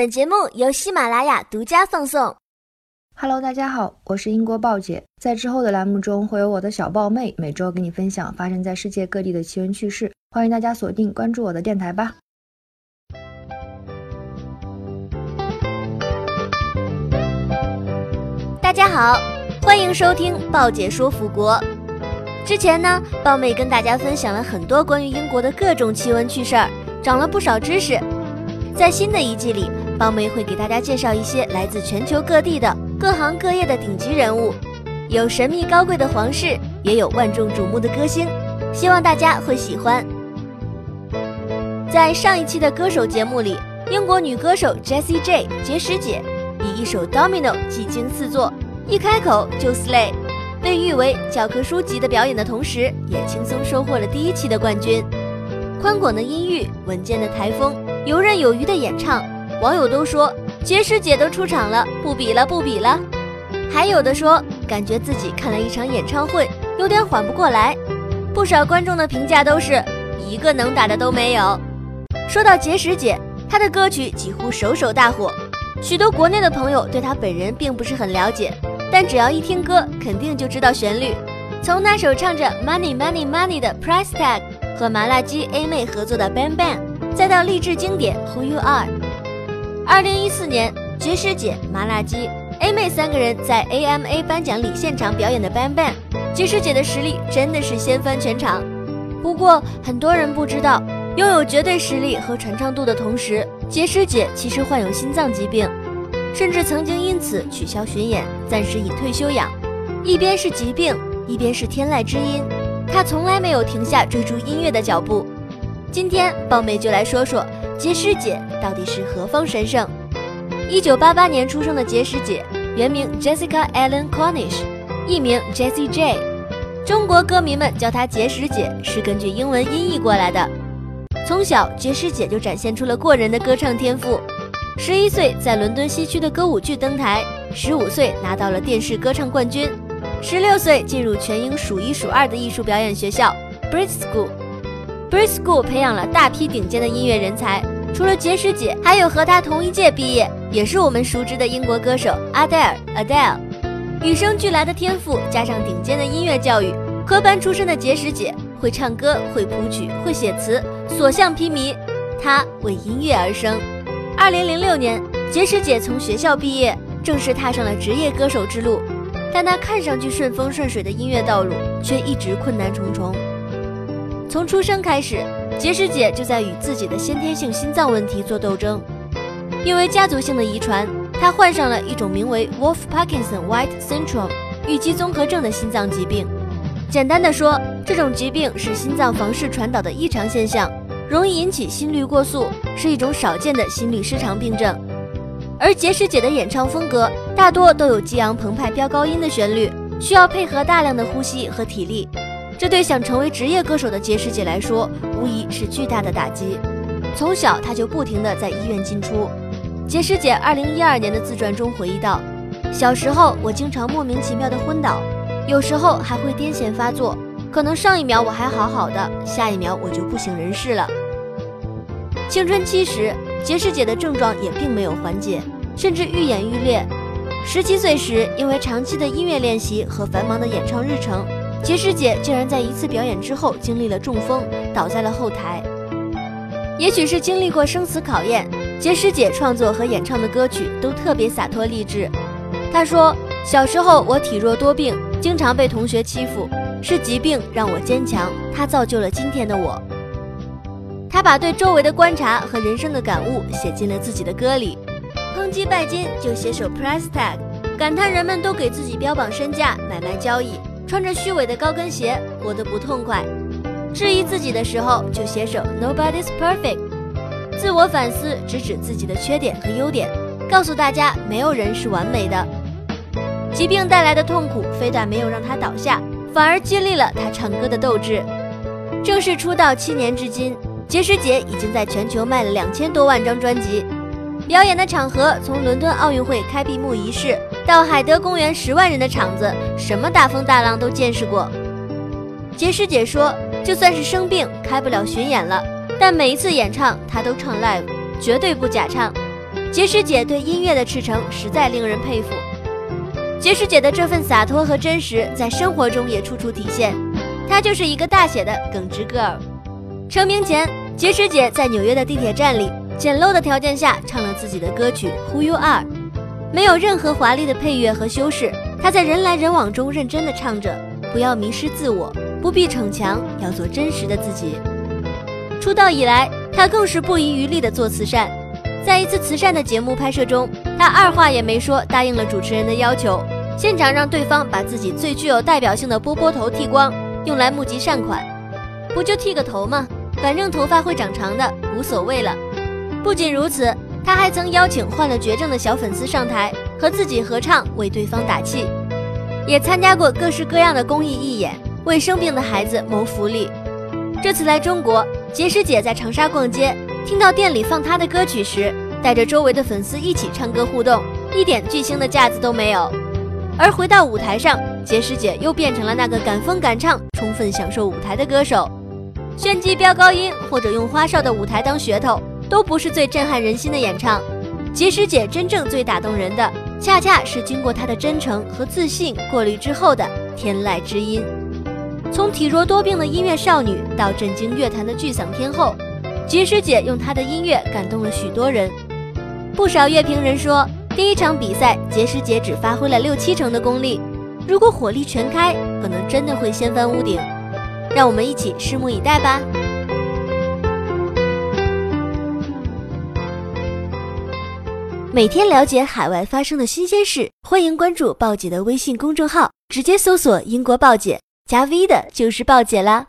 本节目由喜马拉雅独家放送。Hello，大家好，我是英国豹姐。在之后的栏目中，会有我的小豹妹每周给你分享发生在世界各地的奇闻趣事。欢迎大家锁定关注我的电台吧。大家好，欢迎收听豹姐说福国。之前呢，豹妹跟大家分享了很多关于英国的各种奇闻趣事儿，长了不少知识。在新的一季里，豹妹会给大家介绍一些来自全球各地的各行各业的顶级人物，有神秘高贵的皇室，也有万众瞩目的歌星，希望大家会喜欢。在上一期的歌手节目里，英国女歌手 Jessie J 结石姐以一首 Domino 技惊四座，一开口就 slay，被誉为教科书级的表演的同时，也轻松收获了第一期的冠军。宽广的音域，稳健的台风，游刃有余的演唱，网友都说杰师姐都出场了，不比了，不比了。还有的说感觉自己看了一场演唱会，有点缓不过来。不少观众的评价都是一个能打的都没有。说到结石姐，她的歌曲几乎首首大火，许多国内的朋友对她本人并不是很了解，但只要一听歌，肯定就知道旋律。从那首唱着 Money Money Money 的 Price Tag。和麻辣鸡 A 妹合作的 Bang Bang，再到励志经典 Who You Are。二零一四年，爵士姐、麻辣鸡 A 妹三个人在 AMA 颁奖礼现场表演的 Bang Bang，爵士姐的实力真的是掀翻全场。不过很多人不知道，拥有绝对实力和传唱度的同时，杰师姐其实患有心脏疾病，甚至曾经因此取消巡演，暂时隐退休养。一边是疾病，一边是天籁之音。他从来没有停下追逐音乐的脚步。今天，豹妹就来说说杰师姐到底是何方神圣。一九八八年出生的杰师姐，原名 Jessica Ellen Cornish，艺名 Jessie J。中国歌迷们叫她杰师姐，是根据英文音译过来的。从小，杰师姐就展现出了过人的歌唱天赋。十一岁在伦敦西区的歌舞剧登台，十五岁拿到了电视歌唱冠军。十六岁进入全英数一数二的艺术表演学校 Brit School。Brit School 培养了大批顶尖的音乐人才，除了结石姐，还有和她同一届毕业，也是我们熟知的英国歌手阿黛尔。Adele，与生俱来的天赋加上顶尖的音乐教育，科班出身的结石姐会唱歌、会谱曲、会写词，所向披靡。她为音乐而生。二零零六年，结石姐从学校毕业，正式踏上了职业歌手之路。但她看上去顺风顺水的音乐道路，却一直困难重重。从出生开始，杰师姐就在与自己的先天性心脏问题做斗争。因为家族性的遗传，她患上了一种名为 Wolf Parkinson White Syndrome（ 玉肌综合症）的心脏疾病。简单的说，这种疾病是心脏房室传导的异常现象，容易引起心率过速，是一种少见的心律失常病症。而杰师姐的演唱风格大多都有激昂澎湃、飙高音的旋律，需要配合大量的呼吸和体力，这对想成为职业歌手的杰师姐来说，无疑是巨大的打击。从小，她就不停地在医院进出。杰师姐2012年的自传中回忆道：“小时候，我经常莫名其妙的昏倒，有时候还会癫痫发作，可能上一秒我还好好的，下一秒我就不省人事了。”青春期时。杰师姐的症状也并没有缓解，甚至愈演愈烈。十七岁时，因为长期的音乐练习和繁忙的演唱日程，杰师姐竟然在一次表演之后经历了中风，倒在了后台。也许是经历过生死考验，杰师姐创作和演唱的歌曲都特别洒脱励志。她说：“小时候我体弱多病，经常被同学欺负，是疾病让我坚强，它造就了今天的我。”她把对周围的观察和人生的感悟写进了自己的歌里，抨击拜金就写首 Price Tag，感叹人们都给自己标榜身价买卖交易，穿着虚伪的高跟鞋活得不痛快，质疑自己的时候就写首 Nobody's Perfect，自我反思直指自己的缺点和优点，告诉大家没有人是完美的。疾病带来的痛苦非但没有让他倒下，反而激励了他唱歌的斗志。正式出道七年至今。杰师姐已经在全球卖了两千多万张专辑，表演的场合从伦敦奥运会开闭幕仪式到海德公园十万人的场子，什么大风大浪都见识过。杰师姐说，就算是生病开不了巡演了，但每一次演唱她都唱 live，绝对不假唱。洁石姐对音乐的赤诚实在令人佩服。洁石姐的这份洒脱和真实，在生活中也处处体现。她就是一个大写的耿直 girl。成名前，洁石姐在纽约的地铁站里，简陋的条件下唱了自己的歌曲《Who You Are》，没有任何华丽的配乐和修饰。他在人来人往中认真地唱着：“不要迷失自我，不必逞强，要做真实的自己。”出道以来，他更是不遗余力地做慈善。在一次慈善的节目拍摄中，他二话也没说，答应了主持人的要求，现场让对方把自己最具有代表性的波波头剃光，用来募集善款。不就剃个头吗？反正头发会长长的，无所谓了。不仅如此，他还曾邀请患了绝症的小粉丝上台和自己合唱，为对方打气，也参加过各式各样的公益义演，为生病的孩子谋福利。这次来中国，结石姐在长沙逛街。听到店里放她的歌曲时，带着周围的粉丝一起唱歌互动，一点巨星的架子都没有。而回到舞台上，结石姐又变成了那个敢疯敢唱、充分享受舞台的歌手。炫技飙高音，或者用花哨的舞台当噱头，都不是最震撼人心的演唱。结石姐真正最打动人的，恰恰是经过她的真诚和自信过滤之后的天籁之音。从体弱多病的音乐少女，到震惊乐坛的巨嗓天后。结石姐用她的音乐感动了许多人，不少乐评人说，第一场比赛结石姐只发挥了六七成的功力，如果火力全开，可能真的会掀翻屋顶。让我们一起拭目以待吧。每天了解海外发生的新鲜事，欢迎关注鲍姐的微信公众号，直接搜索“英国鲍姐”，加 V 的就是鲍姐啦。